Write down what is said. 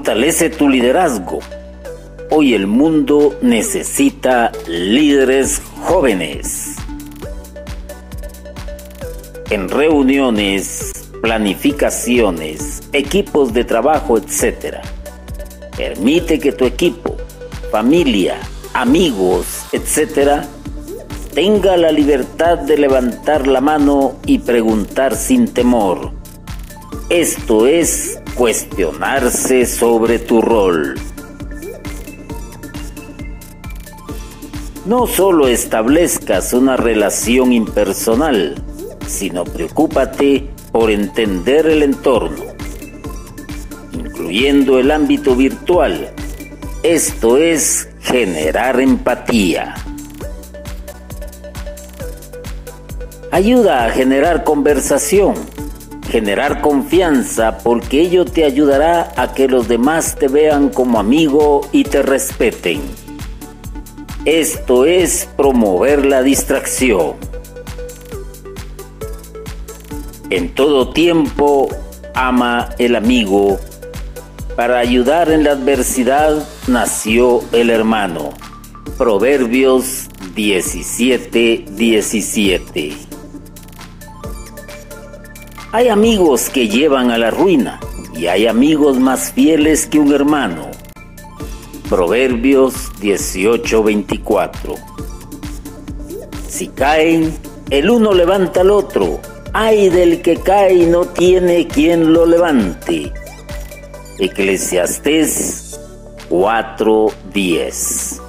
Fortalece tu liderazgo. Hoy el mundo necesita líderes jóvenes. En reuniones, planificaciones, equipos de trabajo, etc. Permite que tu equipo, familia, amigos, etc., tenga la libertad de levantar la mano y preguntar sin temor. Esto es cuestionarse sobre tu rol. No solo establezcas una relación impersonal, sino preocúpate por entender el entorno, incluyendo el ámbito virtual. Esto es generar empatía. Ayuda a generar conversación, generar confianza, porque ello te ayudará a que los demás te vean como amigo y te respeten. Esto es promover la distracción. En todo tiempo ama el amigo. Para ayudar en la adversidad nació el hermano. Proverbios 17, 17. Hay amigos que llevan a la ruina y hay amigos más fieles que un hermano. Proverbios 18:24. Si caen, el uno levanta al otro. Hay del que cae y no tiene quien lo levante. Eclesiastés 4:10.